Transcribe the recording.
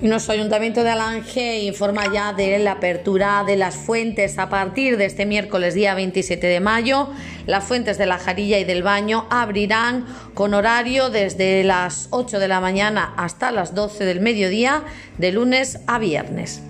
Nuestro Ayuntamiento de Alange informa ya de la apertura de las fuentes a partir de este miércoles día 27 de mayo. Las fuentes de la Jarilla y del Baño abrirán con horario desde las 8 de la mañana hasta las 12 del mediodía de lunes a viernes.